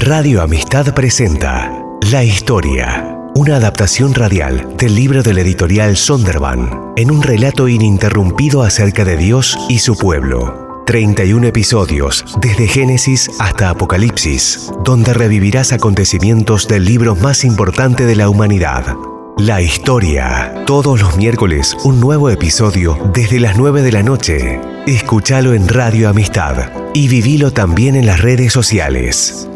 Radio Amistad presenta La Historia, una adaptación radial del libro del editorial Sonderban, en un relato ininterrumpido acerca de Dios y su pueblo. 31 episodios, desde Génesis hasta Apocalipsis, donde revivirás acontecimientos del libro más importante de la humanidad. La historia. Todos los miércoles un nuevo episodio desde las 9 de la noche. Escúchalo en Radio Amistad y vivilo también en las redes sociales.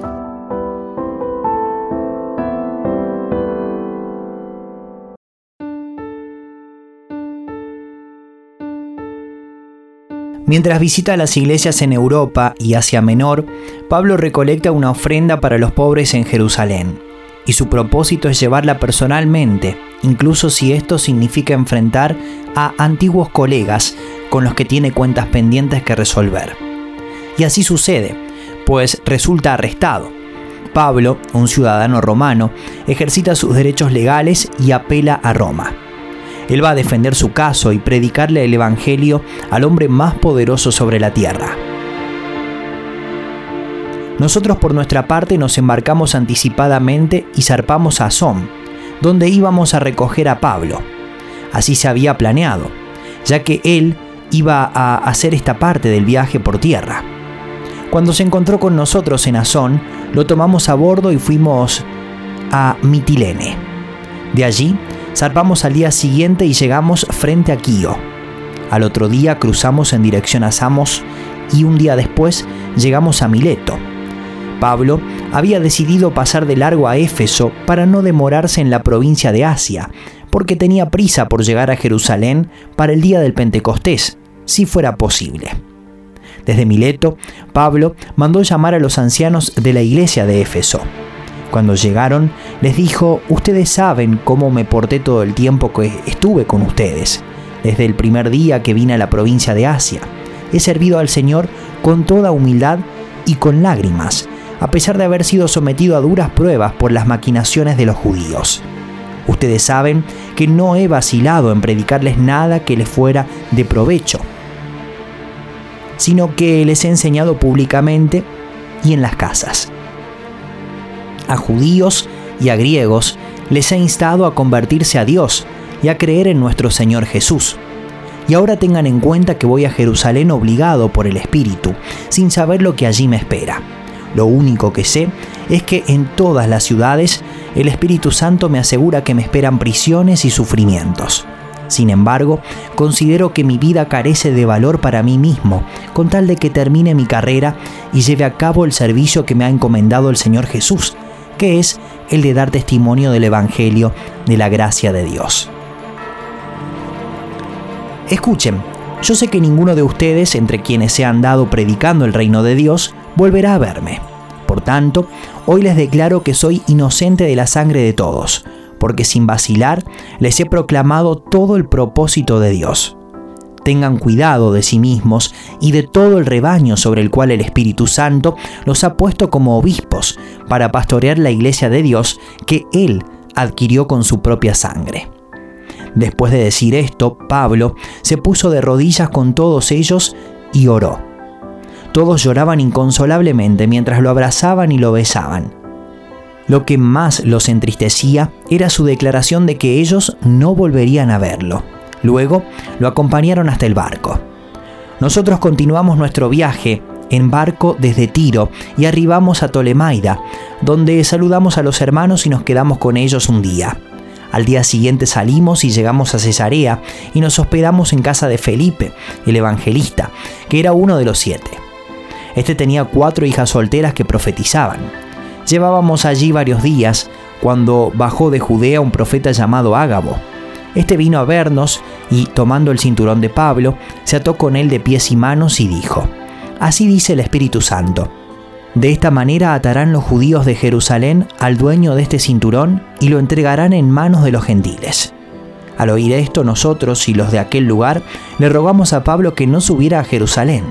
Mientras visita las iglesias en Europa y Asia Menor, Pablo recolecta una ofrenda para los pobres en Jerusalén, y su propósito es llevarla personalmente, incluso si esto significa enfrentar a antiguos colegas con los que tiene cuentas pendientes que resolver. Y así sucede, pues resulta arrestado. Pablo, un ciudadano romano, ejercita sus derechos legales y apela a Roma. Él va a defender su caso y predicarle el Evangelio al hombre más poderoso sobre la tierra. Nosotros por nuestra parte nos embarcamos anticipadamente y zarpamos a Som, donde íbamos a recoger a Pablo. Así se había planeado, ya que él iba a hacer esta parte del viaje por tierra. Cuando se encontró con nosotros en Azón, lo tomamos a bordo y fuimos a Mitilene. De allí Zarpamos al día siguiente y llegamos frente a Quío. Al otro día cruzamos en dirección a Samos y un día después llegamos a Mileto. Pablo había decidido pasar de largo a Éfeso para no demorarse en la provincia de Asia, porque tenía prisa por llegar a Jerusalén para el día del Pentecostés, si fuera posible. Desde Mileto, Pablo mandó llamar a los ancianos de la iglesia de Éfeso. Cuando llegaron, les dijo, ustedes saben cómo me porté todo el tiempo que estuve con ustedes, desde el primer día que vine a la provincia de Asia. He servido al Señor con toda humildad y con lágrimas, a pesar de haber sido sometido a duras pruebas por las maquinaciones de los judíos. Ustedes saben que no he vacilado en predicarles nada que les fuera de provecho, sino que les he enseñado públicamente y en las casas a judíos y a griegos les he instado a convertirse a Dios y a creer en nuestro Señor Jesús. Y ahora tengan en cuenta que voy a Jerusalén obligado por el Espíritu, sin saber lo que allí me espera. Lo único que sé es que en todas las ciudades el Espíritu Santo me asegura que me esperan prisiones y sufrimientos. Sin embargo, considero que mi vida carece de valor para mí mismo, con tal de que termine mi carrera y lleve a cabo el servicio que me ha encomendado el Señor Jesús, que es el de dar testimonio del Evangelio de la gracia de Dios. Escuchen, yo sé que ninguno de ustedes, entre quienes se han dado predicando el reino de Dios, volverá a verme. Por tanto, hoy les declaro que soy inocente de la sangre de todos, porque sin vacilar les he proclamado todo el propósito de Dios tengan cuidado de sí mismos y de todo el rebaño sobre el cual el Espíritu Santo los ha puesto como obispos para pastorear la iglesia de Dios que Él adquirió con su propia sangre. Después de decir esto, Pablo se puso de rodillas con todos ellos y oró. Todos lloraban inconsolablemente mientras lo abrazaban y lo besaban. Lo que más los entristecía era su declaración de que ellos no volverían a verlo. Luego lo acompañaron hasta el barco. Nosotros continuamos nuestro viaje en barco desde Tiro y arribamos a Tolemaida, donde saludamos a los hermanos y nos quedamos con ellos un día. Al día siguiente salimos y llegamos a Cesarea y nos hospedamos en casa de Felipe, el evangelista, que era uno de los siete. Este tenía cuatro hijas solteras que profetizaban. Llevábamos allí varios días cuando bajó de Judea un profeta llamado Ágabo este vino a vernos y, tomando el cinturón de Pablo, se ató con él de pies y manos y dijo, Así dice el Espíritu Santo. De esta manera atarán los judíos de Jerusalén al dueño de este cinturón y lo entregarán en manos de los gentiles. Al oír esto, nosotros y los de aquel lugar le rogamos a Pablo que no subiera a Jerusalén.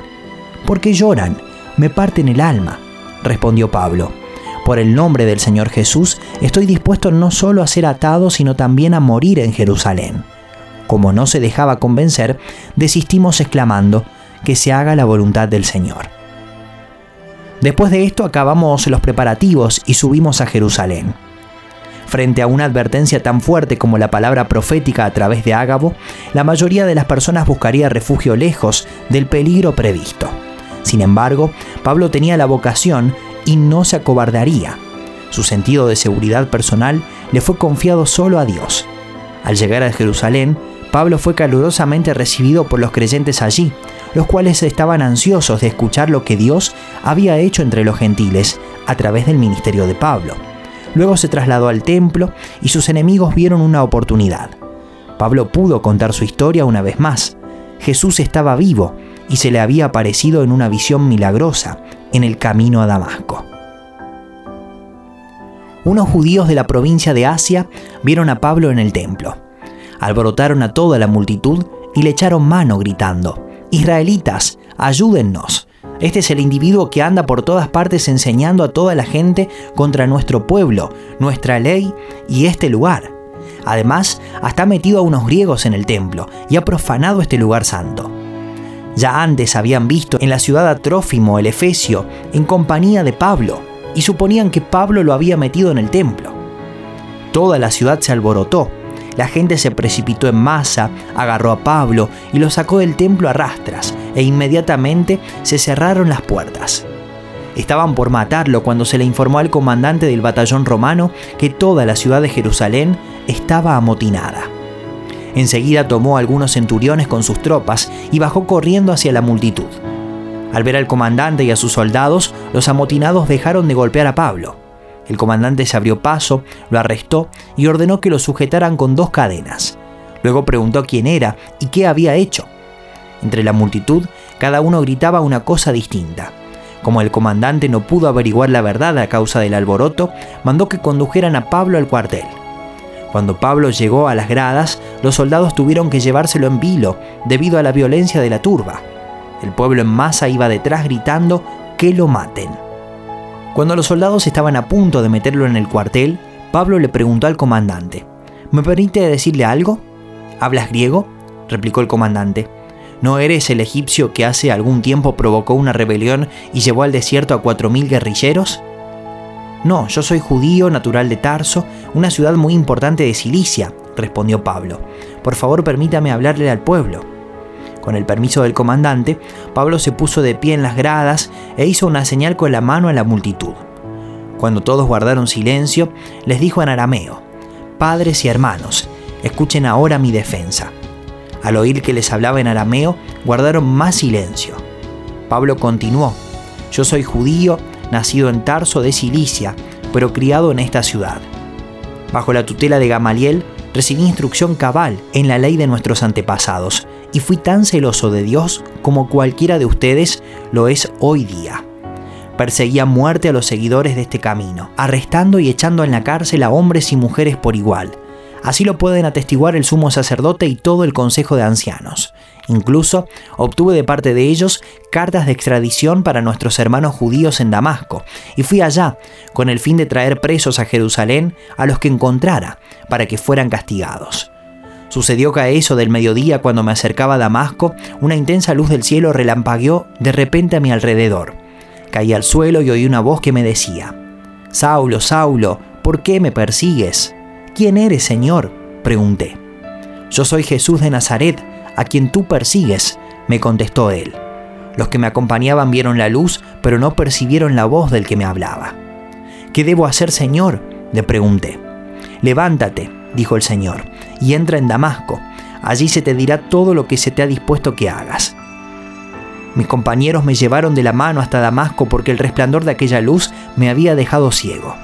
¿Por qué lloran? Me parten el alma, respondió Pablo. Por el nombre del Señor Jesús, estoy dispuesto no solo a ser atado, sino también a morir en Jerusalén. Como no se dejaba convencer, desistimos exclamando, que se haga la voluntad del Señor. Después de esto acabamos los preparativos y subimos a Jerusalén. Frente a una advertencia tan fuerte como la palabra profética a través de Ágabo, la mayoría de las personas buscaría refugio lejos del peligro previsto. Sin embargo, Pablo tenía la vocación y no se acobardaría. Su sentido de seguridad personal le fue confiado solo a Dios. Al llegar a Jerusalén, Pablo fue calurosamente recibido por los creyentes allí, los cuales estaban ansiosos de escuchar lo que Dios había hecho entre los gentiles a través del ministerio de Pablo. Luego se trasladó al templo y sus enemigos vieron una oportunidad. Pablo pudo contar su historia una vez más. Jesús estaba vivo y se le había aparecido en una visión milagrosa en el camino a Damasco. Unos judíos de la provincia de Asia vieron a Pablo en el templo. Alborotaron a toda la multitud y le echaron mano gritando, Israelitas, ayúdennos. Este es el individuo que anda por todas partes enseñando a toda la gente contra nuestro pueblo, nuestra ley y este lugar. Además, hasta ha metido a unos griegos en el templo y ha profanado este lugar santo. Ya antes habían visto en la ciudad a Trófimo el Efesio en compañía de Pablo y suponían que Pablo lo había metido en el templo. Toda la ciudad se alborotó, la gente se precipitó en masa, agarró a Pablo y lo sacó del templo a rastras e inmediatamente se cerraron las puertas. Estaban por matarlo cuando se le informó al comandante del batallón romano que toda la ciudad de Jerusalén estaba amotinada. Enseguida tomó algunos centuriones con sus tropas y bajó corriendo hacia la multitud. Al ver al comandante y a sus soldados, los amotinados dejaron de golpear a Pablo. El comandante se abrió paso, lo arrestó y ordenó que lo sujetaran con dos cadenas. Luego preguntó quién era y qué había hecho. Entre la multitud, cada uno gritaba una cosa distinta. Como el comandante no pudo averiguar la verdad a causa del alboroto, mandó que condujeran a Pablo al cuartel. Cuando Pablo llegó a las gradas, los soldados tuvieron que llevárselo en vilo debido a la violencia de la turba. El pueblo en masa iba detrás gritando que lo maten. Cuando los soldados estaban a punto de meterlo en el cuartel, Pablo le preguntó al comandante, ¿Me permite decirle algo? ¿Hablas griego? replicó el comandante. ¿No eres el egipcio que hace algún tiempo provocó una rebelión y llevó al desierto a cuatro mil guerrilleros? No, yo soy judío, natural de Tarso, una ciudad muy importante de Cilicia, respondió Pablo. Por favor, permítame hablarle al pueblo. Con el permiso del comandante, Pablo se puso de pie en las gradas e hizo una señal con la mano a la multitud. Cuando todos guardaron silencio, les dijo en arameo, Padres y hermanos, escuchen ahora mi defensa. Al oír que les hablaba en arameo, guardaron más silencio. Pablo continuó, Yo soy judío, nacido en Tarso de Cilicia, pero criado en esta ciudad. Bajo la tutela de Gamaliel, recibí instrucción cabal en la ley de nuestros antepasados, y fui tan celoso de Dios como cualquiera de ustedes lo es hoy día. Perseguía muerte a los seguidores de este camino, arrestando y echando en la cárcel a hombres y mujeres por igual, Así lo pueden atestiguar el sumo sacerdote y todo el consejo de ancianos. Incluso obtuve de parte de ellos cartas de extradición para nuestros hermanos judíos en Damasco, y fui allá con el fin de traer presos a Jerusalén a los que encontrara, para que fueran castigados. Sucedió que a eso del mediodía, cuando me acercaba a Damasco, una intensa luz del cielo relampagueó de repente a mi alrededor. Caí al suelo y oí una voz que me decía, Saulo, Saulo, ¿por qué me persigues? ¿Quién eres, Señor? pregunté. Yo soy Jesús de Nazaret, a quien tú persigues, me contestó él. Los que me acompañaban vieron la luz, pero no percibieron la voz del que me hablaba. ¿Qué debo hacer, Señor? le pregunté. Levántate, dijo el Señor, y entra en Damasco. Allí se te dirá todo lo que se te ha dispuesto que hagas. Mis compañeros me llevaron de la mano hasta Damasco porque el resplandor de aquella luz me había dejado ciego.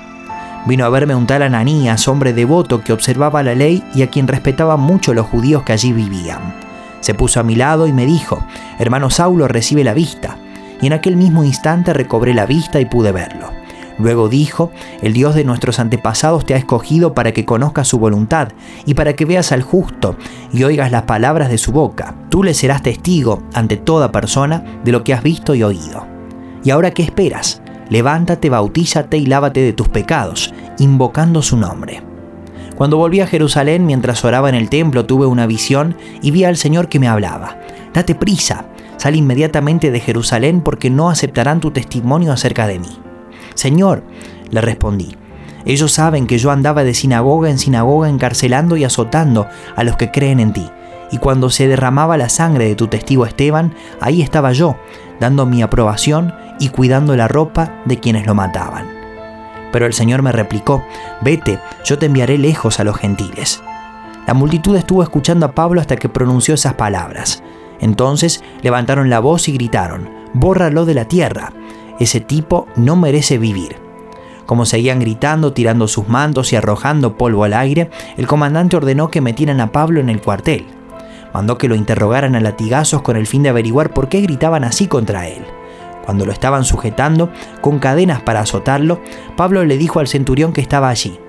Vino a verme un tal Ananías, hombre devoto que observaba la ley y a quien respetaban mucho los judíos que allí vivían. Se puso a mi lado y me dijo, hermano Saulo, recibe la vista. Y en aquel mismo instante recobré la vista y pude verlo. Luego dijo, el Dios de nuestros antepasados te ha escogido para que conozcas su voluntad y para que veas al justo y oigas las palabras de su boca. Tú le serás testigo ante toda persona de lo que has visto y oído. ¿Y ahora qué esperas? Levántate, bautízate y lávate de tus pecados, invocando su nombre. Cuando volví a Jerusalén mientras oraba en el templo tuve una visión y vi al Señor que me hablaba. Date prisa, sal inmediatamente de Jerusalén porque no aceptarán tu testimonio acerca de mí. Señor, le respondí, ellos saben que yo andaba de sinagoga en sinagoga encarcelando y azotando a los que creen en ti. Y cuando se derramaba la sangre de tu testigo Esteban, ahí estaba yo, dando mi aprobación y cuidando la ropa de quienes lo mataban. Pero el Señor me replicó, vete, yo te enviaré lejos a los gentiles. La multitud estuvo escuchando a Pablo hasta que pronunció esas palabras. Entonces levantaron la voz y gritaron, bórralo de la tierra, ese tipo no merece vivir. Como seguían gritando, tirando sus mantos y arrojando polvo al aire, el comandante ordenó que metieran a Pablo en el cuartel. Mandó que lo interrogaran a latigazos con el fin de averiguar por qué gritaban así contra él. Cuando lo estaban sujetando, con cadenas para azotarlo, Pablo le dijo al centurión que estaba allí,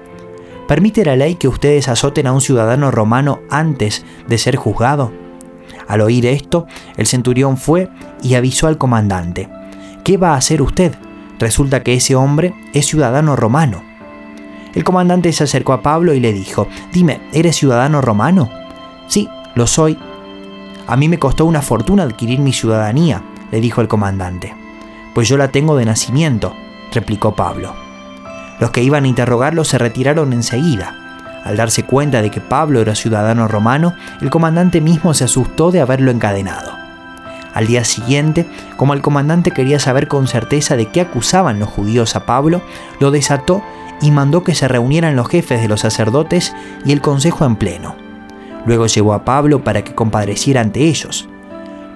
¿Permite la ley que ustedes azoten a un ciudadano romano antes de ser juzgado? Al oír esto, el centurión fue y avisó al comandante, ¿qué va a hacer usted? Resulta que ese hombre es ciudadano romano. El comandante se acercó a Pablo y le dijo, dime, ¿eres ciudadano romano? Sí, lo soy. A mí me costó una fortuna adquirir mi ciudadanía, le dijo el comandante. Pues yo la tengo de nacimiento, replicó Pablo. Los que iban a interrogarlo se retiraron enseguida. Al darse cuenta de que Pablo era ciudadano romano, el comandante mismo se asustó de haberlo encadenado. Al día siguiente, como el comandante quería saber con certeza de qué acusaban los judíos a Pablo, lo desató y mandó que se reunieran los jefes de los sacerdotes y el consejo en pleno. Luego llevó a Pablo para que compadeciera ante ellos.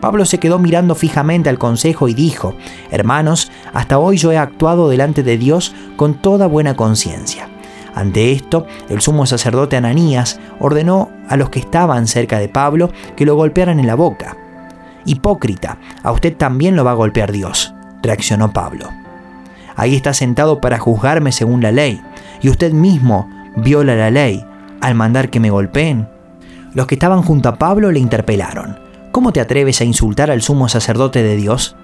Pablo se quedó mirando fijamente al consejo y dijo, Hermanos, hasta hoy yo he actuado delante de Dios con toda buena conciencia. Ante esto, el sumo sacerdote Ananías ordenó a los que estaban cerca de Pablo que lo golpearan en la boca. Hipócrita, a usted también lo va a golpear Dios, reaccionó Pablo. Ahí está sentado para juzgarme según la ley, y usted mismo viola la ley al mandar que me golpeen. Los que estaban junto a Pablo le interpelaron. ¿Cómo te atreves a insultar al sumo sacerdote de Dios?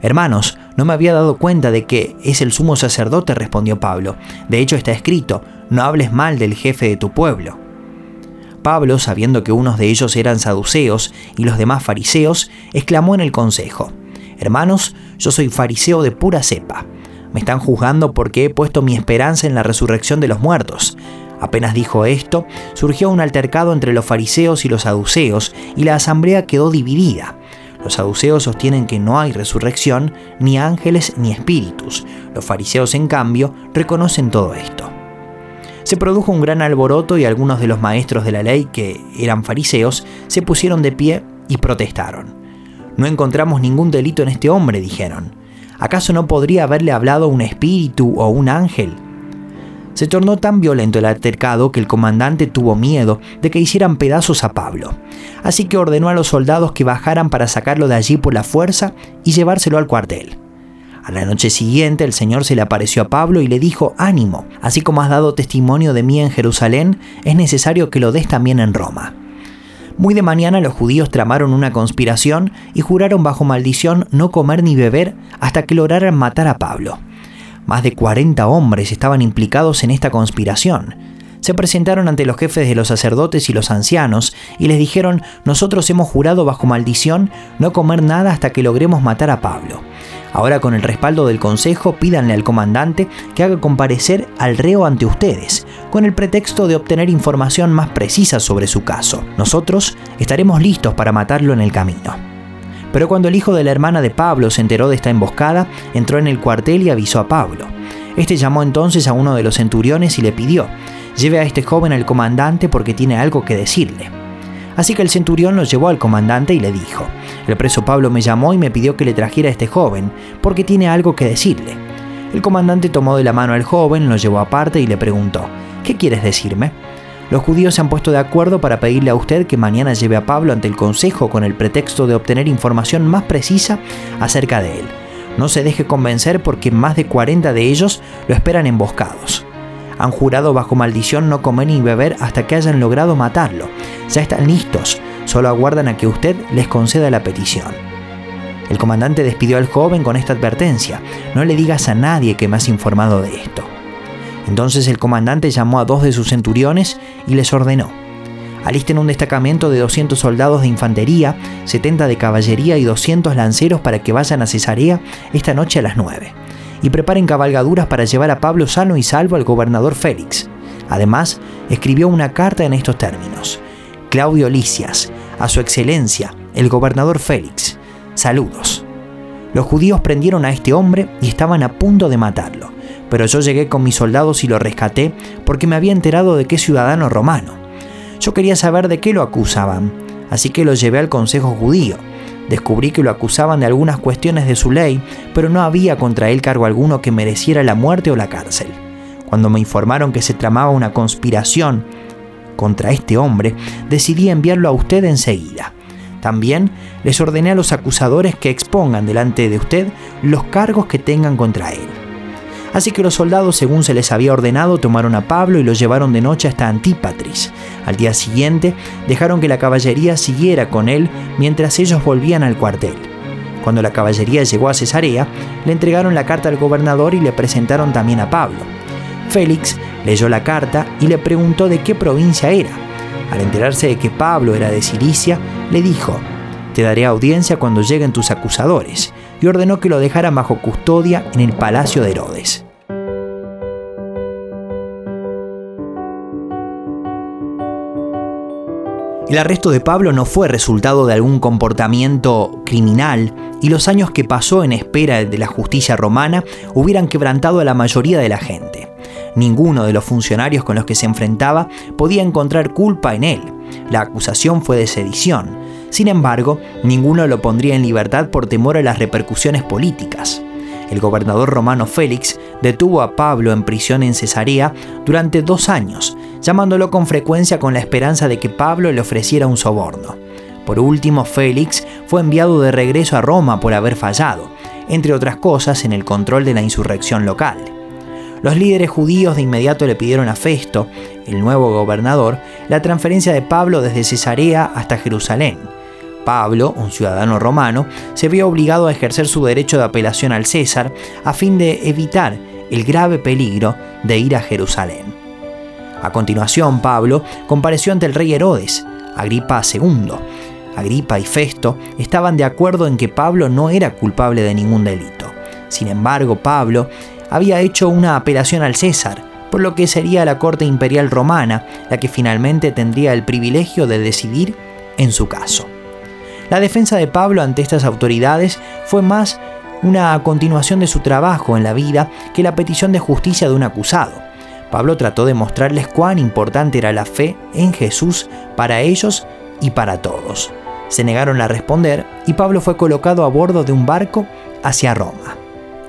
Hermanos, no me había dado cuenta de que es el sumo sacerdote, respondió Pablo. De hecho está escrito, no hables mal del jefe de tu pueblo. Pablo, sabiendo que unos de ellos eran saduceos y los demás fariseos, exclamó en el consejo, Hermanos, yo soy fariseo de pura cepa. Me están juzgando porque he puesto mi esperanza en la resurrección de los muertos. Apenas dijo esto, surgió un altercado entre los fariseos y los saduceos, y la asamblea quedó dividida. Los saduceos sostienen que no hay resurrección, ni ángeles ni espíritus. Los fariseos, en cambio, reconocen todo esto. Se produjo un gran alboroto y algunos de los maestros de la ley, que eran fariseos, se pusieron de pie y protestaron. No encontramos ningún delito en este hombre, dijeron. ¿Acaso no podría haberle hablado un espíritu o un ángel? Se tornó tan violento el altercado que el comandante tuvo miedo de que hicieran pedazos a Pablo. Así que ordenó a los soldados que bajaran para sacarlo de allí por la fuerza y llevárselo al cuartel. A la noche siguiente el Señor se le apareció a Pablo y le dijo, ánimo, así como has dado testimonio de mí en Jerusalén, es necesario que lo des también en Roma. Muy de mañana los judíos tramaron una conspiración y juraron bajo maldición no comer ni beber hasta que lograran matar a Pablo. Más de 40 hombres estaban implicados en esta conspiración. Se presentaron ante los jefes de los sacerdotes y los ancianos y les dijeron, nosotros hemos jurado bajo maldición no comer nada hasta que logremos matar a Pablo. Ahora con el respaldo del Consejo pídanle al comandante que haga comparecer al reo ante ustedes, con el pretexto de obtener información más precisa sobre su caso. Nosotros estaremos listos para matarlo en el camino. Pero cuando el hijo de la hermana de Pablo se enteró de esta emboscada, entró en el cuartel y avisó a Pablo. Este llamó entonces a uno de los centuriones y le pidió, lleve a este joven al comandante porque tiene algo que decirle. Así que el centurión lo llevó al comandante y le dijo, el preso Pablo me llamó y me pidió que le trajera a este joven porque tiene algo que decirle. El comandante tomó de la mano al joven, lo llevó aparte y le preguntó, ¿qué quieres decirme? Los judíos se han puesto de acuerdo para pedirle a usted que mañana lleve a Pablo ante el Consejo con el pretexto de obtener información más precisa acerca de él. No se deje convencer porque más de 40 de ellos lo esperan emboscados. Han jurado bajo maldición no comer ni beber hasta que hayan logrado matarlo. Ya están listos, solo aguardan a que usted les conceda la petición. El comandante despidió al joven con esta advertencia, no le digas a nadie que me has informado de esto. Entonces el comandante llamó a dos de sus centuriones y les ordenó, Alisten un destacamento de 200 soldados de infantería, 70 de caballería y 200 lanceros para que vayan a Cesarea esta noche a las 9. Y preparen cabalgaduras para llevar a Pablo sano y salvo al gobernador Félix. Además, escribió una carta en estos términos. Claudio Licias, a su excelencia, el gobernador Félix. Saludos. Los judíos prendieron a este hombre y estaban a punto de matarlo, pero yo llegué con mis soldados y lo rescaté porque me había enterado de que ciudadano romano. Yo quería saber de qué lo acusaban, así que lo llevé al Consejo Judío. Descubrí que lo acusaban de algunas cuestiones de su ley, pero no había contra él cargo alguno que mereciera la muerte o la cárcel. Cuando me informaron que se tramaba una conspiración contra este hombre, decidí enviarlo a usted enseguida. También les ordené a los acusadores que expongan delante de usted los cargos que tengan contra él. Así que los soldados, según se les había ordenado, tomaron a Pablo y lo llevaron de noche hasta Antípatris. Al día siguiente, dejaron que la caballería siguiera con él mientras ellos volvían al cuartel. Cuando la caballería llegó a Cesarea, le entregaron la carta al gobernador y le presentaron también a Pablo. Félix leyó la carta y le preguntó de qué provincia era. Al enterarse de que Pablo era de Cilicia, le dijo, Te daré audiencia cuando lleguen tus acusadores, y ordenó que lo dejara bajo custodia en el palacio de Herodes. El arresto de Pablo no fue resultado de algún comportamiento criminal y los años que pasó en espera de la justicia romana hubieran quebrantado a la mayoría de la gente. Ninguno de los funcionarios con los que se enfrentaba podía encontrar culpa en él. La acusación fue de sedición. Sin embargo, ninguno lo pondría en libertad por temor a las repercusiones políticas. El gobernador romano Félix detuvo a Pablo en prisión en Cesarea durante dos años, llamándolo con frecuencia con la esperanza de que Pablo le ofreciera un soborno. Por último, Félix fue enviado de regreso a Roma por haber fallado, entre otras cosas en el control de la insurrección local. Los líderes judíos de inmediato le pidieron a Festo, el nuevo gobernador, la transferencia de Pablo desde Cesarea hasta Jerusalén. Pablo, un ciudadano romano, se vio obligado a ejercer su derecho de apelación al César a fin de evitar el grave peligro de ir a Jerusalén. A continuación, Pablo compareció ante el rey Herodes, Agripa II. Agripa y Festo estaban de acuerdo en que Pablo no era culpable de ningún delito. Sin embargo, Pablo había hecho una apelación al César, por lo que sería la corte imperial romana la que finalmente tendría el privilegio de decidir en su caso. La defensa de Pablo ante estas autoridades fue más una continuación de su trabajo en la vida que la petición de justicia de un acusado. Pablo trató de mostrarles cuán importante era la fe en Jesús para ellos y para todos. Se negaron a responder y Pablo fue colocado a bordo de un barco hacia Roma.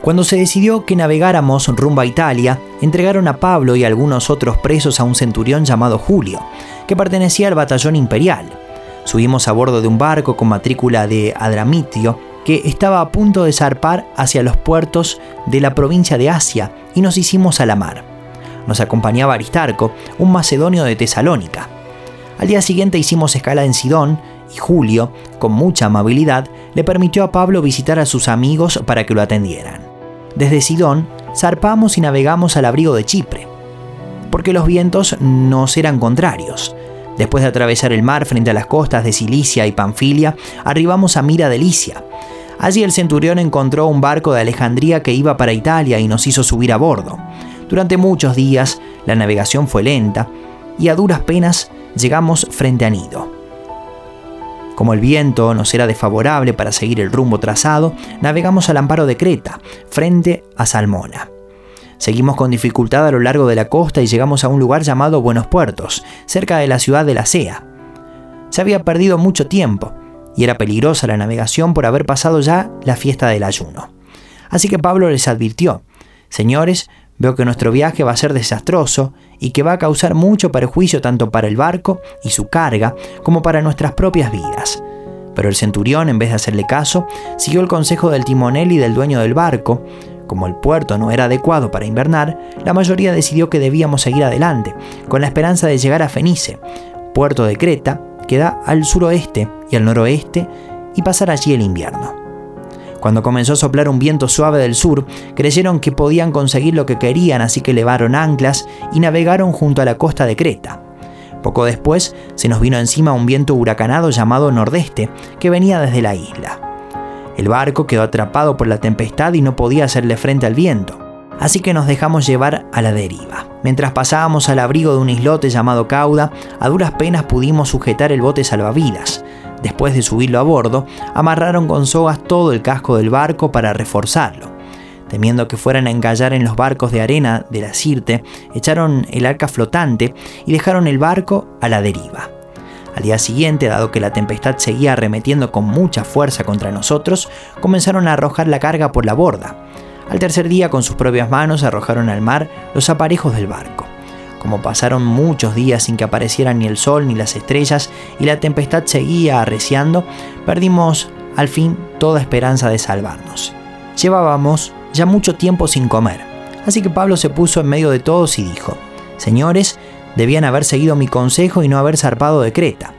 Cuando se decidió que navegáramos rumbo a Italia, entregaron a Pablo y algunos otros presos a un centurión llamado Julio, que pertenecía al batallón imperial. Subimos a bordo de un barco con matrícula de Adramitio, que estaba a punto de zarpar hacia los puertos de la provincia de Asia, y nos hicimos a la mar nos acompañaba Aristarco, un macedonio de Tesalónica. Al día siguiente hicimos escala en Sidón y Julio, con mucha amabilidad, le permitió a Pablo visitar a sus amigos para que lo atendieran. Desde Sidón zarpamos y navegamos al abrigo de Chipre, porque los vientos nos eran contrarios. Después de atravesar el mar frente a las costas de Cilicia y Panfilia, arribamos a Mira de Licia. Allí el centurión encontró un barco de Alejandría que iba para Italia y nos hizo subir a bordo. Durante muchos días la navegación fue lenta y a duras penas llegamos frente a Nido. Como el viento nos era desfavorable para seguir el rumbo trazado, navegamos al amparo de Creta, frente a Salmona. Seguimos con dificultad a lo largo de la costa y llegamos a un lugar llamado Buenos Puertos, cerca de la ciudad de la Sea. Se había perdido mucho tiempo y era peligrosa la navegación por haber pasado ya la fiesta del ayuno. Así que Pablo les advirtió, Señores, Veo que nuestro viaje va a ser desastroso y que va a causar mucho perjuicio tanto para el barco y su carga como para nuestras propias vidas. Pero el centurión, en vez de hacerle caso, siguió el consejo del timonel y del dueño del barco. Como el puerto no era adecuado para invernar, la mayoría decidió que debíamos seguir adelante, con la esperanza de llegar a Fenice, puerto de Creta, que da al suroeste y al noroeste, y pasar allí el invierno. Cuando comenzó a soplar un viento suave del sur, creyeron que podían conseguir lo que querían, así que levaron anclas y navegaron junto a la costa de Creta. Poco después se nos vino encima un viento huracanado llamado nordeste que venía desde la isla. El barco quedó atrapado por la tempestad y no podía hacerle frente al viento, así que nos dejamos llevar a la deriva. Mientras pasábamos al abrigo de un islote llamado Cauda, a duras penas pudimos sujetar el bote salvavidas. Después de subirlo a bordo, amarraron con sogas todo el casco del barco para reforzarlo. Temiendo que fueran a encallar en los barcos de arena de la Sirte, echaron el arca flotante y dejaron el barco a la deriva. Al día siguiente, dado que la tempestad seguía arremetiendo con mucha fuerza contra nosotros, comenzaron a arrojar la carga por la borda. Al tercer día, con sus propias manos, arrojaron al mar los aparejos del barco. Como pasaron muchos días sin que aparecieran ni el sol ni las estrellas y la tempestad seguía arreciando, perdimos al fin toda esperanza de salvarnos. Llevábamos ya mucho tiempo sin comer, así que Pablo se puso en medio de todos y dijo, Señores, debían haber seguido mi consejo y no haber zarpado de Creta.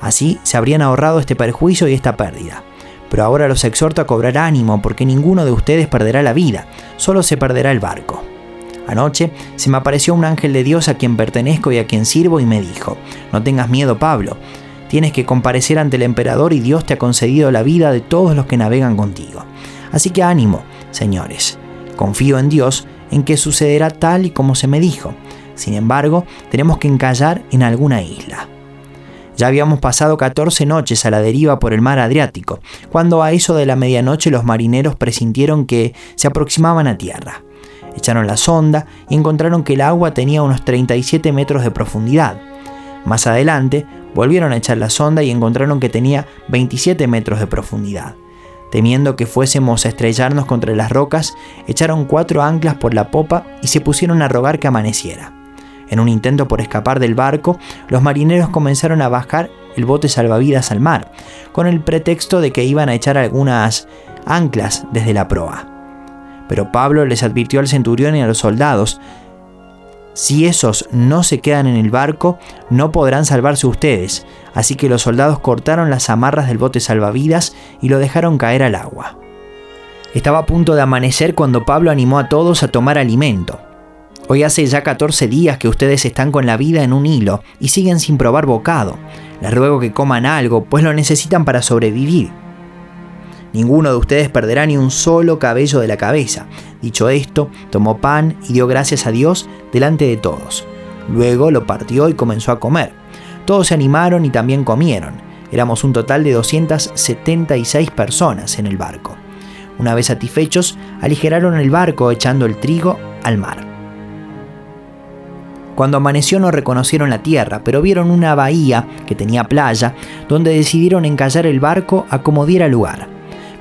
Así se habrían ahorrado este perjuicio y esta pérdida. Pero ahora los exhorto a cobrar ánimo porque ninguno de ustedes perderá la vida, solo se perderá el barco. Anoche se me apareció un ángel de Dios a quien pertenezco y a quien sirvo y me dijo, no tengas miedo Pablo, tienes que comparecer ante el emperador y Dios te ha concedido la vida de todos los que navegan contigo. Así que ánimo, señores, confío en Dios en que sucederá tal y como se me dijo. Sin embargo, tenemos que encallar en alguna isla. Ya habíamos pasado 14 noches a la deriva por el mar Adriático, cuando a eso de la medianoche los marineros presintieron que se aproximaban a tierra. Echaron la sonda y encontraron que el agua tenía unos 37 metros de profundidad. Más adelante, volvieron a echar la sonda y encontraron que tenía 27 metros de profundidad. Temiendo que fuésemos a estrellarnos contra las rocas, echaron cuatro anclas por la popa y se pusieron a rogar que amaneciera. En un intento por escapar del barco, los marineros comenzaron a bajar el bote salvavidas al mar, con el pretexto de que iban a echar algunas anclas desde la proa. Pero Pablo les advirtió al centurión y a los soldados, si esos no se quedan en el barco, no podrán salvarse ustedes. Así que los soldados cortaron las amarras del bote salvavidas y lo dejaron caer al agua. Estaba a punto de amanecer cuando Pablo animó a todos a tomar alimento. Hoy hace ya 14 días que ustedes están con la vida en un hilo y siguen sin probar bocado. Les ruego que coman algo, pues lo necesitan para sobrevivir. Ninguno de ustedes perderá ni un solo cabello de la cabeza. Dicho esto, tomó pan y dio gracias a Dios delante de todos. Luego lo partió y comenzó a comer. Todos se animaron y también comieron. Éramos un total de 276 personas en el barco. Una vez satisfechos, aligeraron el barco echando el trigo al mar. Cuando amaneció no reconocieron la tierra, pero vieron una bahía que tenía playa, donde decidieron encallar el barco a como diera lugar.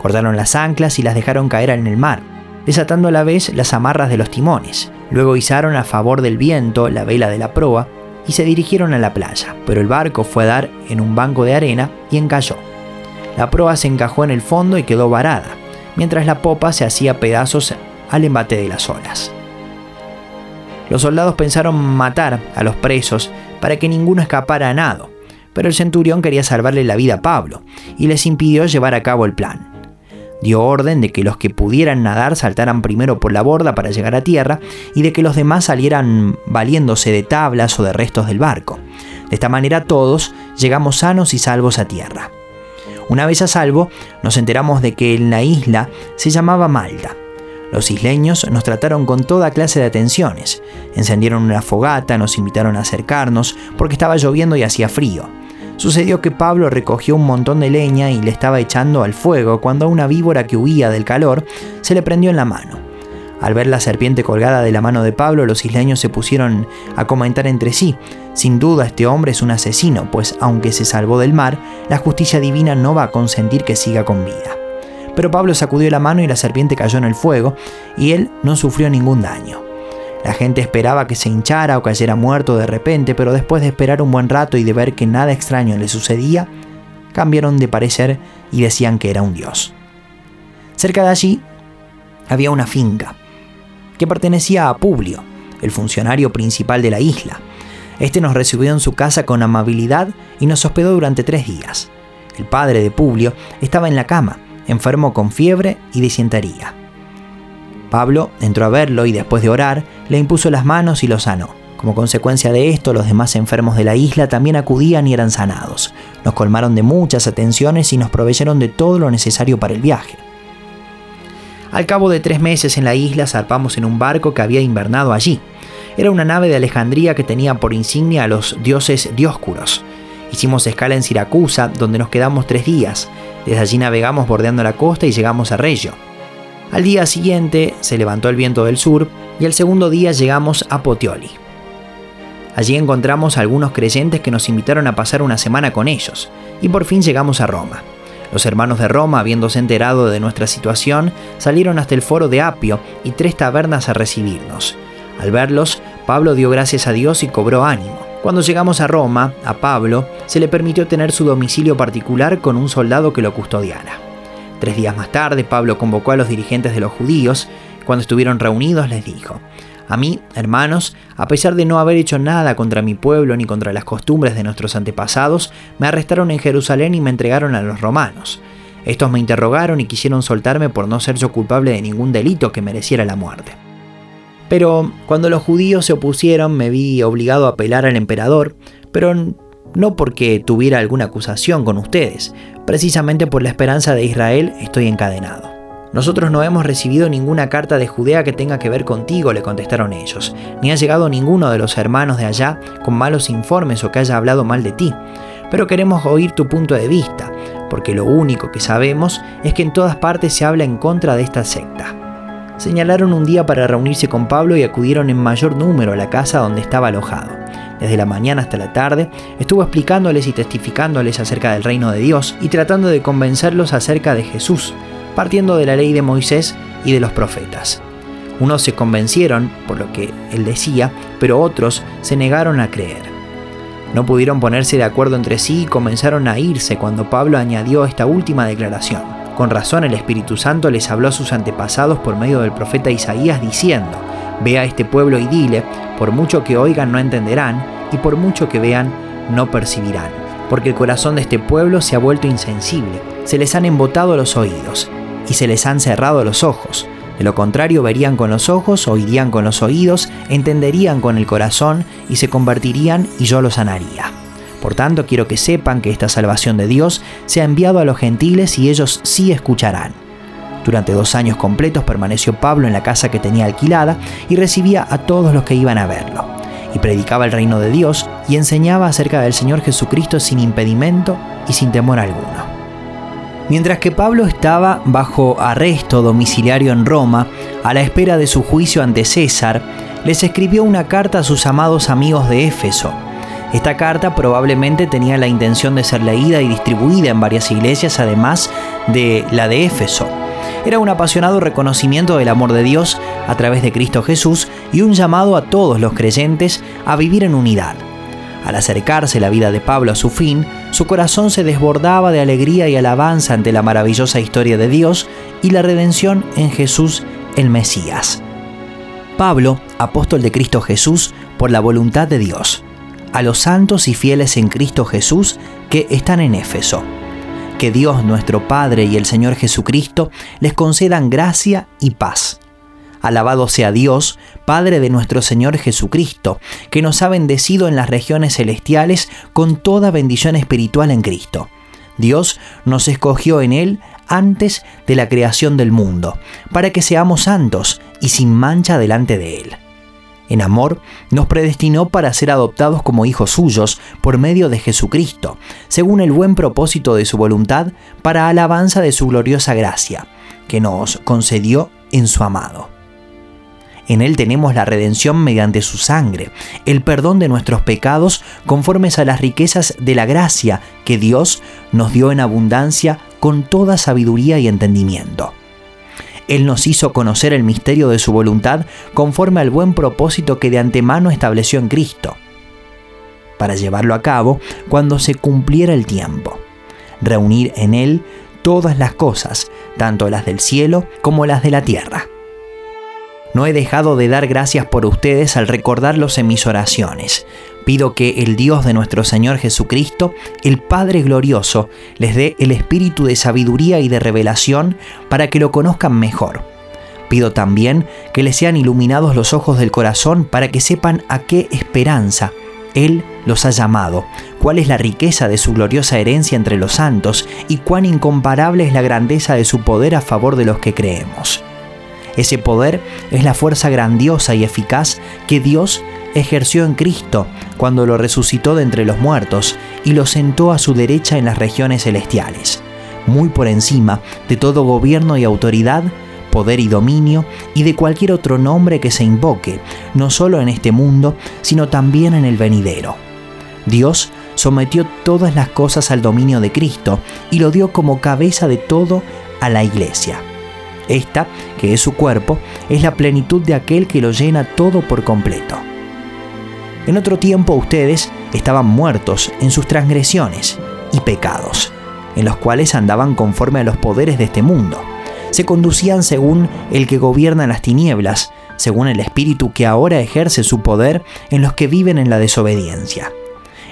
Cortaron las anclas y las dejaron caer en el mar, desatando a la vez las amarras de los timones. Luego izaron a favor del viento la vela de la proa y se dirigieron a la playa, pero el barco fue a dar en un banco de arena y encalló. La proa se encajó en el fondo y quedó varada, mientras la popa se hacía pedazos al embate de las olas. Los soldados pensaron matar a los presos para que ninguno escapara a nado, pero el centurión quería salvarle la vida a Pablo y les impidió llevar a cabo el plan. Dio orden de que los que pudieran nadar saltaran primero por la borda para llegar a tierra y de que los demás salieran valiéndose de tablas o de restos del barco. De esta manera todos llegamos sanos y salvos a tierra. Una vez a salvo, nos enteramos de que en la isla se llamaba Malta los isleños nos trataron con toda clase de atenciones. Encendieron una fogata, nos invitaron a acercarnos porque estaba lloviendo y hacía frío. Sucedió que Pablo recogió un montón de leña y le estaba echando al fuego cuando una víbora que huía del calor se le prendió en la mano. Al ver la serpiente colgada de la mano de Pablo, los isleños se pusieron a comentar entre sí. Sin duda este hombre es un asesino, pues aunque se salvó del mar, la justicia divina no va a consentir que siga con vida. Pero Pablo sacudió la mano y la serpiente cayó en el fuego, y él no sufrió ningún daño. La gente esperaba que se hinchara o cayera muerto de repente, pero después de esperar un buen rato y de ver que nada extraño le sucedía, cambiaron de parecer y decían que era un dios. Cerca de allí había una finca que pertenecía a Publio, el funcionario principal de la isla. Este nos recibió en su casa con amabilidad y nos hospedó durante tres días. El padre de Publio estaba en la cama enfermo con fiebre y disentería. Pablo entró a verlo y después de orar, le impuso las manos y lo sanó. Como consecuencia de esto, los demás enfermos de la isla también acudían y eran sanados. Nos colmaron de muchas atenciones y nos proveyeron de todo lo necesario para el viaje. Al cabo de tres meses en la isla zarpamos en un barco que había invernado allí. Era una nave de Alejandría que tenía por insignia a los dioses dioscuros. Hicimos escala en Siracusa, donde nos quedamos tres días. Desde allí navegamos bordeando la costa y llegamos a Reggio. Al día siguiente se levantó el viento del sur y el segundo día llegamos a Potioli. Allí encontramos a algunos creyentes que nos invitaron a pasar una semana con ellos, y por fin llegamos a Roma. Los hermanos de Roma, habiéndose enterado de nuestra situación, salieron hasta el foro de Apio y tres tabernas a recibirnos. Al verlos, Pablo dio gracias a Dios y cobró ánimo. Cuando llegamos a Roma, a Pablo se le permitió tener su domicilio particular con un soldado que lo custodiara. Tres días más tarde, Pablo convocó a los dirigentes de los judíos. Cuando estuvieron reunidos les dijo, a mí, hermanos, a pesar de no haber hecho nada contra mi pueblo ni contra las costumbres de nuestros antepasados, me arrestaron en Jerusalén y me entregaron a los romanos. Estos me interrogaron y quisieron soltarme por no ser yo culpable de ningún delito que mereciera la muerte. Pero cuando los judíos se opusieron me vi obligado a apelar al emperador, pero no porque tuviera alguna acusación con ustedes, precisamente por la esperanza de Israel estoy encadenado. Nosotros no hemos recibido ninguna carta de Judea que tenga que ver contigo, le contestaron ellos, ni ha llegado ninguno de los hermanos de allá con malos informes o que haya hablado mal de ti. Pero queremos oír tu punto de vista, porque lo único que sabemos es que en todas partes se habla en contra de esta secta. Señalaron un día para reunirse con Pablo y acudieron en mayor número a la casa donde estaba alojado. Desde la mañana hasta la tarde estuvo explicándoles y testificándoles acerca del reino de Dios y tratando de convencerlos acerca de Jesús, partiendo de la ley de Moisés y de los profetas. Unos se convencieron por lo que él decía, pero otros se negaron a creer. No pudieron ponerse de acuerdo entre sí y comenzaron a irse cuando Pablo añadió esta última declaración. Con razón el Espíritu Santo les habló a sus antepasados por medio del profeta Isaías diciendo, Ve a este pueblo y dile, por mucho que oigan no entenderán, y por mucho que vean no percibirán, porque el corazón de este pueblo se ha vuelto insensible, se les han embotado los oídos, y se les han cerrado los ojos. De lo contrario, verían con los ojos, oirían con los oídos, entenderían con el corazón y se convertirían y yo los sanaría. Por tanto, quiero que sepan que esta salvación de Dios se ha enviado a los gentiles y ellos sí escucharán. Durante dos años completos permaneció Pablo en la casa que tenía alquilada y recibía a todos los que iban a verlo. Y predicaba el reino de Dios y enseñaba acerca del Señor Jesucristo sin impedimento y sin temor alguno. Mientras que Pablo estaba bajo arresto domiciliario en Roma, a la espera de su juicio ante César, les escribió una carta a sus amados amigos de Éfeso. Esta carta probablemente tenía la intención de ser leída y distribuida en varias iglesias, además de la de Éfeso. Era un apasionado reconocimiento del amor de Dios a través de Cristo Jesús y un llamado a todos los creyentes a vivir en unidad. Al acercarse la vida de Pablo a su fin, su corazón se desbordaba de alegría y alabanza ante la maravillosa historia de Dios y la redención en Jesús el Mesías. Pablo, apóstol de Cristo Jesús, por la voluntad de Dios, a los santos y fieles en Cristo Jesús que están en Éfeso. Que Dios nuestro Padre y el Señor Jesucristo les concedan gracia y paz. Alabado sea Dios, Padre de nuestro Señor Jesucristo, que nos ha bendecido en las regiones celestiales con toda bendición espiritual en Cristo. Dios nos escogió en Él antes de la creación del mundo, para que seamos santos y sin mancha delante de Él. En amor, nos predestinó para ser adoptados como hijos suyos por medio de Jesucristo, según el buen propósito de su voluntad, para alabanza de su gloriosa gracia, que nos concedió en su amado. En Él tenemos la redención mediante su sangre, el perdón de nuestros pecados conformes a las riquezas de la gracia que Dios nos dio en abundancia con toda sabiduría y entendimiento. Él nos hizo conocer el misterio de su voluntad conforme al buen propósito que de antemano estableció en Cristo, para llevarlo a cabo cuando se cumpliera el tiempo. Reunir en Él todas las cosas, tanto las del cielo como las de la tierra. No he dejado de dar gracias por ustedes al recordarlos en mis oraciones. Pido que el Dios de nuestro Señor Jesucristo, el Padre Glorioso, les dé el espíritu de sabiduría y de revelación para que lo conozcan mejor, Pido también que les sean iluminados los ojos del corazón para que sepan a qué esperanza Él los ha llamado, cuál es la riqueza de su gloriosa herencia entre los santos y cuán incomparable es la grandeza de su poder a favor de los que creemos. Ese poder es la fuerza grandiosa y eficaz que Dios ejerció en Cristo cuando lo resucitó de entre los muertos y lo sentó a su derecha en las regiones celestiales, muy por encima de todo gobierno y autoridad, poder y dominio y de cualquier otro nombre que se invoque, no solo en este mundo, sino también en el venidero. Dios sometió todas las cosas al dominio de Cristo y lo dio como cabeza de todo a la iglesia. Esta, que es su cuerpo, es la plenitud de aquel que lo llena todo por completo. En otro tiempo ustedes estaban muertos en sus transgresiones y pecados, en los cuales andaban conforme a los poderes de este mundo. Se conducían según el que gobierna las tinieblas, según el espíritu que ahora ejerce su poder en los que viven en la desobediencia.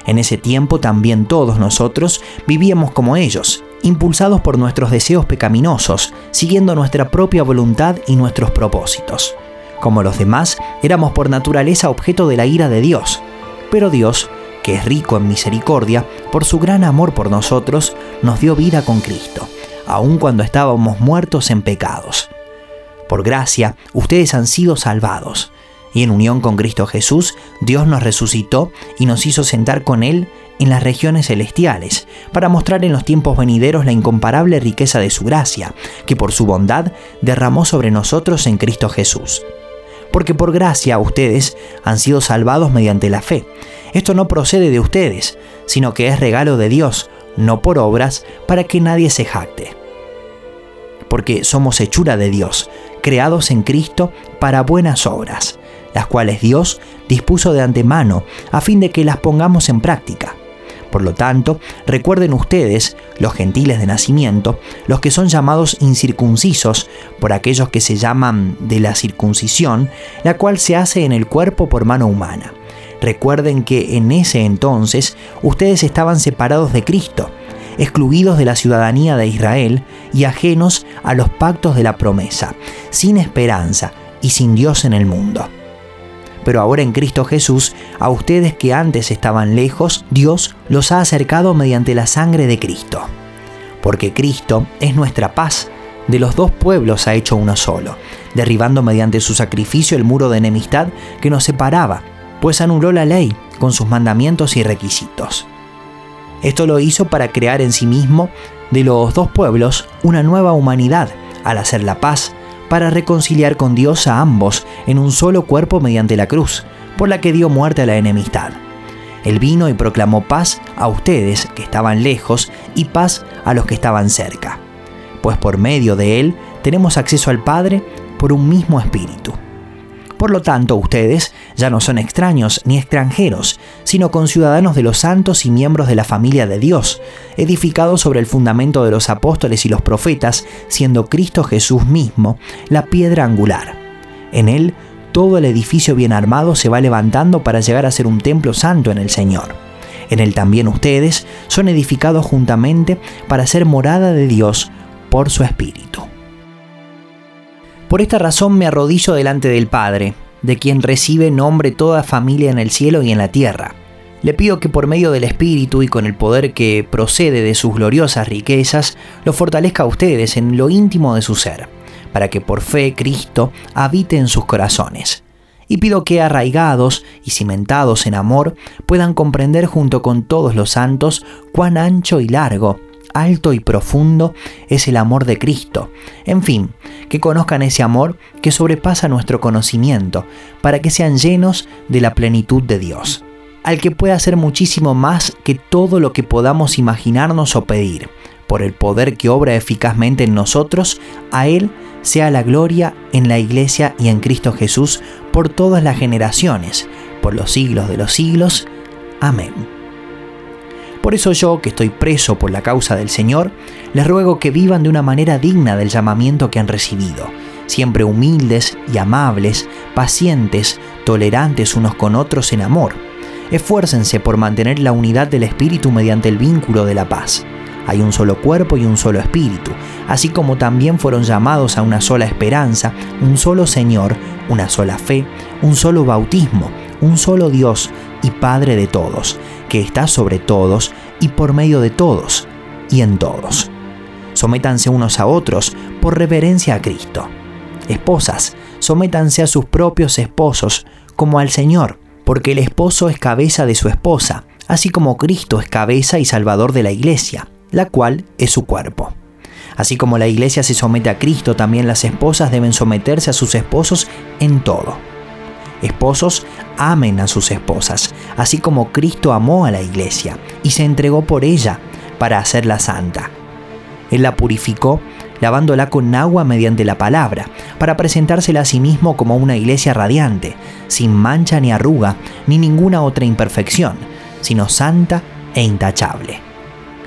En ese tiempo también todos nosotros vivíamos como ellos, impulsados por nuestros deseos pecaminosos, siguiendo nuestra propia voluntad y nuestros propósitos. Como los demás, éramos por naturaleza objeto de la ira de Dios. Pero Dios, que es rico en misericordia, por su gran amor por nosotros, nos dio vida con Cristo, aun cuando estábamos muertos en pecados. Por gracia, ustedes han sido salvados y en unión con Cristo Jesús, Dios nos resucitó y nos hizo sentar con Él en las regiones celestiales, para mostrar en los tiempos venideros la incomparable riqueza de su gracia, que por su bondad derramó sobre nosotros en Cristo Jesús. Porque por gracia ustedes han sido salvados mediante la fe. Esto no procede de ustedes, sino que es regalo de Dios, no por obras, para que nadie se jacte. Porque somos hechura de Dios, creados en Cristo para buenas obras las cuales Dios dispuso de antemano a fin de que las pongamos en práctica. Por lo tanto, recuerden ustedes, los gentiles de nacimiento, los que son llamados incircuncisos por aquellos que se llaman de la circuncisión, la cual se hace en el cuerpo por mano humana. Recuerden que en ese entonces ustedes estaban separados de Cristo, excluidos de la ciudadanía de Israel y ajenos a los pactos de la promesa, sin esperanza y sin Dios en el mundo pero ahora en Cristo Jesús, a ustedes que antes estaban lejos, Dios los ha acercado mediante la sangre de Cristo. Porque Cristo es nuestra paz, de los dos pueblos ha hecho uno solo, derribando mediante su sacrificio el muro de enemistad que nos separaba, pues anuló la ley con sus mandamientos y requisitos. Esto lo hizo para crear en sí mismo de los dos pueblos una nueva humanidad, al hacer la paz, para reconciliar con Dios a ambos en un solo cuerpo mediante la cruz, por la que dio muerte a la enemistad. Él vino y proclamó paz a ustedes que estaban lejos y paz a los que estaban cerca, pues por medio de Él tenemos acceso al Padre por un mismo espíritu. Por lo tanto, ustedes ya no son extraños ni extranjeros, sino conciudadanos de los santos y miembros de la familia de Dios, edificados sobre el fundamento de los apóstoles y los profetas, siendo Cristo Jesús mismo la piedra angular. En Él, todo el edificio bien armado se va levantando para llegar a ser un templo santo en el Señor. En Él también ustedes son edificados juntamente para ser morada de Dios por su Espíritu. Por esta razón me arrodillo delante del Padre, de quien recibe nombre toda familia en el cielo y en la tierra. Le pido que por medio del Espíritu y con el poder que procede de sus gloriosas riquezas, lo fortalezca a ustedes en lo íntimo de su ser, para que por fe Cristo habite en sus corazones. Y pido que arraigados y cimentados en amor puedan comprender junto con todos los santos cuán ancho y largo alto y profundo es el amor de Cristo. En fin, que conozcan ese amor que sobrepasa nuestro conocimiento, para que sean llenos de la plenitud de Dios, al que puede hacer muchísimo más que todo lo que podamos imaginarnos o pedir. Por el poder que obra eficazmente en nosotros, a Él sea la gloria en la Iglesia y en Cristo Jesús por todas las generaciones, por los siglos de los siglos. Amén. Por eso yo, que estoy preso por la causa del Señor, les ruego que vivan de una manera digna del llamamiento que han recibido, siempre humildes y amables, pacientes, tolerantes unos con otros en amor. Esfuércense por mantener la unidad del Espíritu mediante el vínculo de la paz. Hay un solo cuerpo y un solo espíritu, así como también fueron llamados a una sola esperanza, un solo Señor, una sola fe, un solo bautismo, un solo Dios y Padre de todos, que está sobre todos y por medio de todos y en todos. Sométanse unos a otros por reverencia a Cristo. Esposas, sométanse a sus propios esposos como al Señor, porque el esposo es cabeza de su esposa, así como Cristo es cabeza y salvador de la iglesia la cual es su cuerpo. Así como la iglesia se somete a Cristo, también las esposas deben someterse a sus esposos en todo. Esposos, amen a sus esposas, así como Cristo amó a la iglesia y se entregó por ella para hacerla santa. Él la purificó lavándola con agua mediante la palabra, para presentársela a sí mismo como una iglesia radiante, sin mancha ni arruga, ni ninguna otra imperfección, sino santa e intachable.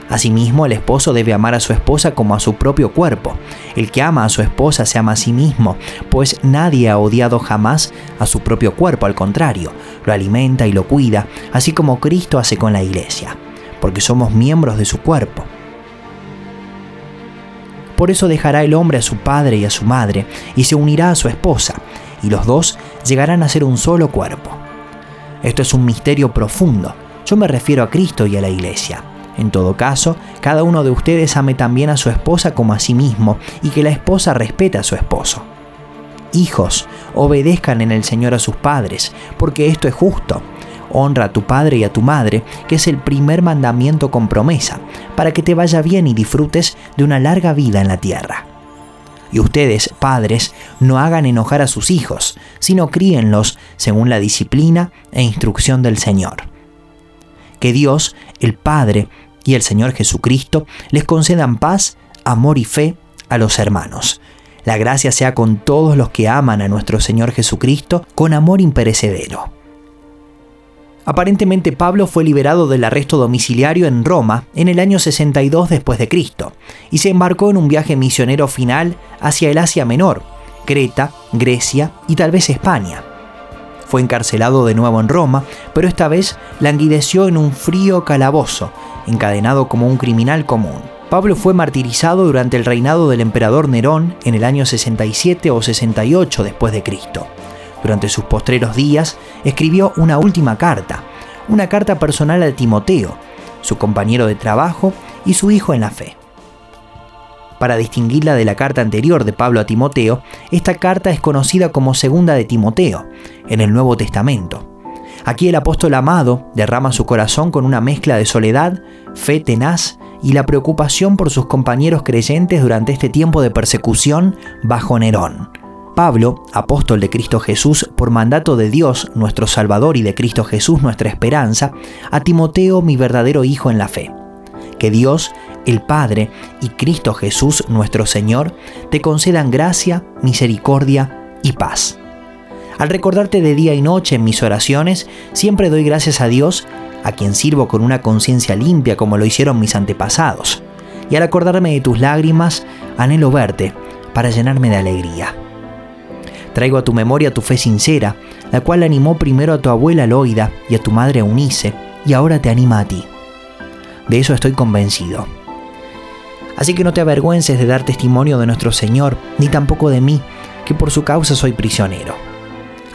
Asimismo, el esposo debe amar a su esposa como a su propio cuerpo. El que ama a su esposa se ama a sí mismo, pues nadie ha odiado jamás a su propio cuerpo, al contrario, lo alimenta y lo cuida, así como Cristo hace con la iglesia, porque somos miembros de su cuerpo. Por eso dejará el hombre a su padre y a su madre, y se unirá a su esposa, y los dos llegarán a ser un solo cuerpo. Esto es un misterio profundo. Yo me refiero a Cristo y a la iglesia. En todo caso, cada uno de ustedes ame también a su esposa como a sí mismo y que la esposa respete a su esposo. Hijos, obedezcan en el Señor a sus padres, porque esto es justo. Honra a tu padre y a tu madre, que es el primer mandamiento con promesa, para que te vaya bien y disfrutes de una larga vida en la tierra. Y ustedes, padres, no hagan enojar a sus hijos, sino críenlos según la disciplina e instrucción del Señor. Que Dios, el Padre, y el Señor Jesucristo les concedan paz, amor y fe a los hermanos. La gracia sea con todos los que aman a nuestro Señor Jesucristo con amor imperecedero. Aparentemente Pablo fue liberado del arresto domiciliario en Roma en el año 62 después de Cristo y se embarcó en un viaje misionero final hacia el Asia Menor, Creta, Grecia y tal vez España. Fue encarcelado de nuevo en Roma, pero esta vez languideció en un frío calabozo encadenado como un criminal común. Pablo fue martirizado durante el reinado del emperador Nerón en el año 67 o 68 después de Cristo. Durante sus postreros días escribió una última carta, una carta personal a Timoteo, su compañero de trabajo y su hijo en la fe. Para distinguirla de la carta anterior de Pablo a Timoteo, esta carta es conocida como Segunda de Timoteo en el Nuevo Testamento. Aquí el apóstol amado derrama su corazón con una mezcla de soledad, fe tenaz y la preocupación por sus compañeros creyentes durante este tiempo de persecución bajo Nerón. Pablo, apóstol de Cristo Jesús por mandato de Dios, nuestro Salvador y de Cristo Jesús, nuestra esperanza, a Timoteo, mi verdadero Hijo en la fe. Que Dios, el Padre y Cristo Jesús, nuestro Señor, te concedan gracia, misericordia y paz. Al recordarte de día y noche en mis oraciones, siempre doy gracias a Dios, a quien sirvo con una conciencia limpia como lo hicieron mis antepasados. Y al acordarme de tus lágrimas, anhelo verte para llenarme de alegría. Traigo a tu memoria tu fe sincera, la cual animó primero a tu abuela Loida y a tu madre Eunice, y ahora te anima a ti. De eso estoy convencido. Así que no te avergüences de dar testimonio de nuestro Señor, ni tampoco de mí, que por su causa soy prisionero.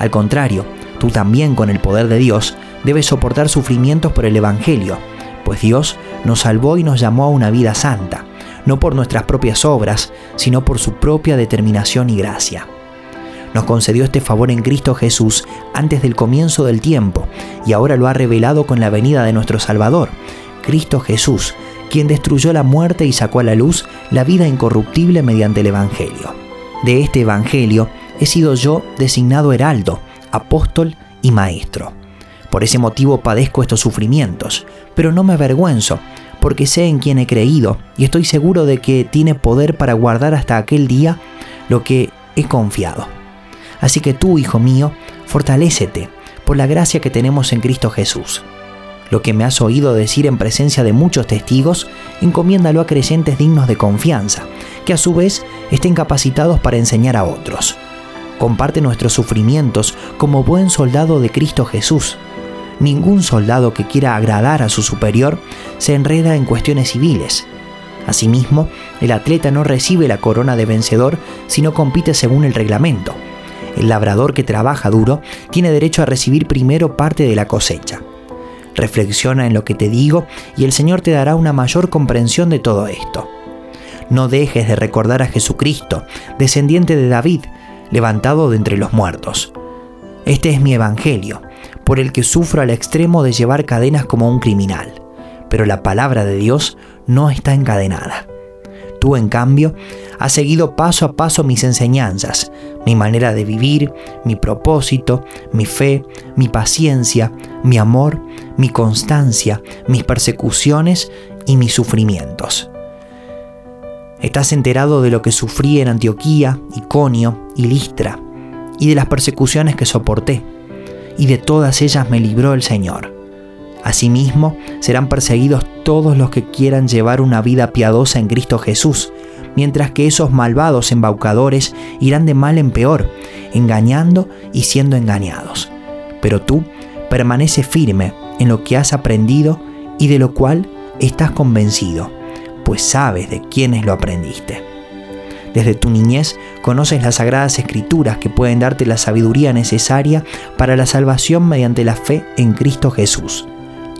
Al contrario, tú también con el poder de Dios debes soportar sufrimientos por el Evangelio, pues Dios nos salvó y nos llamó a una vida santa, no por nuestras propias obras, sino por su propia determinación y gracia. Nos concedió este favor en Cristo Jesús antes del comienzo del tiempo y ahora lo ha revelado con la venida de nuestro Salvador, Cristo Jesús, quien destruyó la muerte y sacó a la luz la vida incorruptible mediante el Evangelio. De este Evangelio he sido yo designado heraldo, apóstol y maestro. Por ese motivo padezco estos sufrimientos, pero no me avergüenzo, porque sé en quién he creído y estoy seguro de que tiene poder para guardar hasta aquel día lo que he confiado. Así que tú, hijo mío, fortalécete por la gracia que tenemos en Cristo Jesús. Lo que me has oído decir en presencia de muchos testigos, encomiéndalo a creyentes dignos de confianza, que a su vez estén capacitados para enseñar a otros comparte nuestros sufrimientos como buen soldado de Cristo Jesús. Ningún soldado que quiera agradar a su superior se enreda en cuestiones civiles, Asimismo, el atleta no recibe la corona de vencedor si no compite según el reglamento. El labrador que trabaja duro tiene derecho a recibir primero parte de la cosecha. Reflexiona en lo que te digo y el Señor te dará una mayor comprensión de todo esto. No dejes de recordar a Jesucristo, descendiente de David, levantado de entre los muertos. Este es mi evangelio, por el que sufro al extremo de llevar cadenas como un criminal. Pero la palabra de Dios no está encadenada. Tú, en cambio, has seguido paso a paso mis enseñanzas, mi manera de vivir, mi propósito, mi fe, mi paciencia, mi amor, mi constancia, mis persecuciones y mis sufrimientos. Estás enterado de lo que sufrí en Antioquía, Iconio y Listra, y de las persecuciones que soporté, y de todas ellas me libró el Señor. Asimismo, serán perseguidos todos los que quieran llevar una vida piadosa en Cristo Jesús, mientras que esos malvados embaucadores irán de mal en peor, engañando y siendo engañados. Pero tú permanece firme en lo que has aprendido y de lo cual estás convencido pues sabes de quiénes lo aprendiste. Desde tu niñez conoces las sagradas escrituras que pueden darte la sabiduría necesaria para la salvación mediante la fe en Cristo Jesús.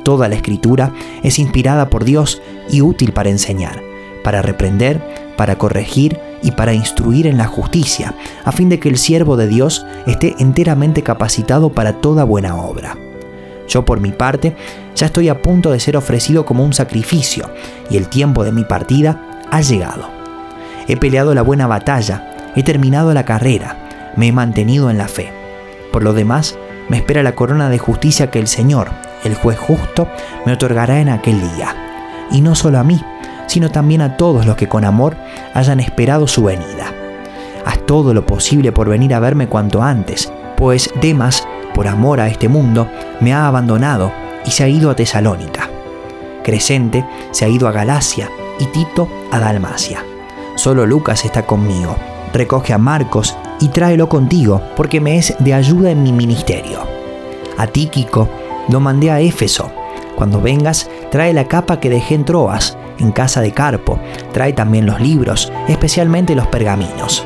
Toda la escritura es inspirada por Dios y útil para enseñar, para reprender, para corregir y para instruir en la justicia, a fin de que el siervo de Dios esté enteramente capacitado para toda buena obra. Yo por mi parte ya estoy a punto de ser ofrecido como un sacrificio y el tiempo de mi partida ha llegado. He peleado la buena batalla, he terminado la carrera, me he mantenido en la fe. Por lo demás, me espera la corona de justicia que el Señor, el juez justo, me otorgará en aquel día. Y no solo a mí, sino también a todos los que con amor hayan esperado su venida. Haz todo lo posible por venir a verme cuanto antes, pues Demas por amor a este mundo, me ha abandonado y se ha ido a Tesalónica. Crescente se ha ido a Galacia y Tito a Dalmacia. Solo Lucas está conmigo. Recoge a Marcos y tráelo contigo, porque me es de ayuda en mi ministerio. A Tíquico lo mandé a Éfeso. Cuando vengas, trae la capa que dejé en Troas, en casa de Carpo. Trae también los libros, especialmente los pergaminos.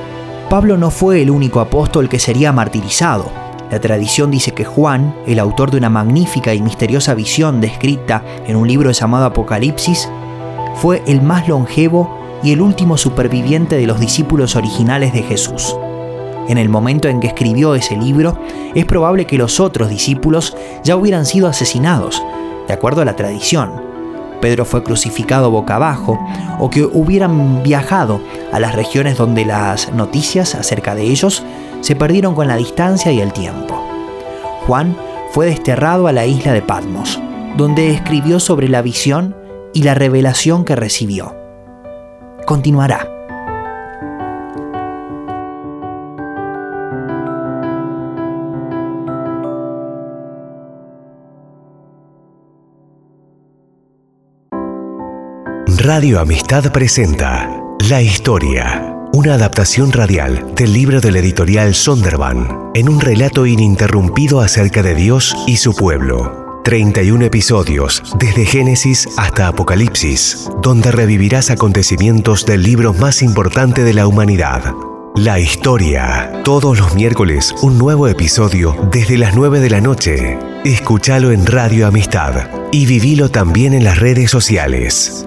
Pablo no fue el único apóstol que sería martirizado. La tradición dice que Juan, el autor de una magnífica y misteriosa visión descrita en un libro llamado Apocalipsis, fue el más longevo y el último superviviente de los discípulos originales de Jesús. En el momento en que escribió ese libro, es probable que los otros discípulos ya hubieran sido asesinados, de acuerdo a la tradición. Pedro fue crucificado boca abajo, o que hubieran viajado a las regiones donde las noticias acerca de ellos se perdieron con la distancia y el tiempo. Juan fue desterrado a la isla de Patmos, donde escribió sobre la visión y la revelación que recibió. Continuará. Radio Amistad presenta La Historia una adaptación radial del libro del editorial Sonderban, en un relato ininterrumpido acerca de Dios y su pueblo. 31 episodios, desde Génesis hasta Apocalipsis, donde revivirás acontecimientos del libro más importante de la humanidad. La historia. Todos los miércoles un nuevo episodio desde las 9 de la noche. Escúchalo en Radio Amistad y vivilo también en las redes sociales.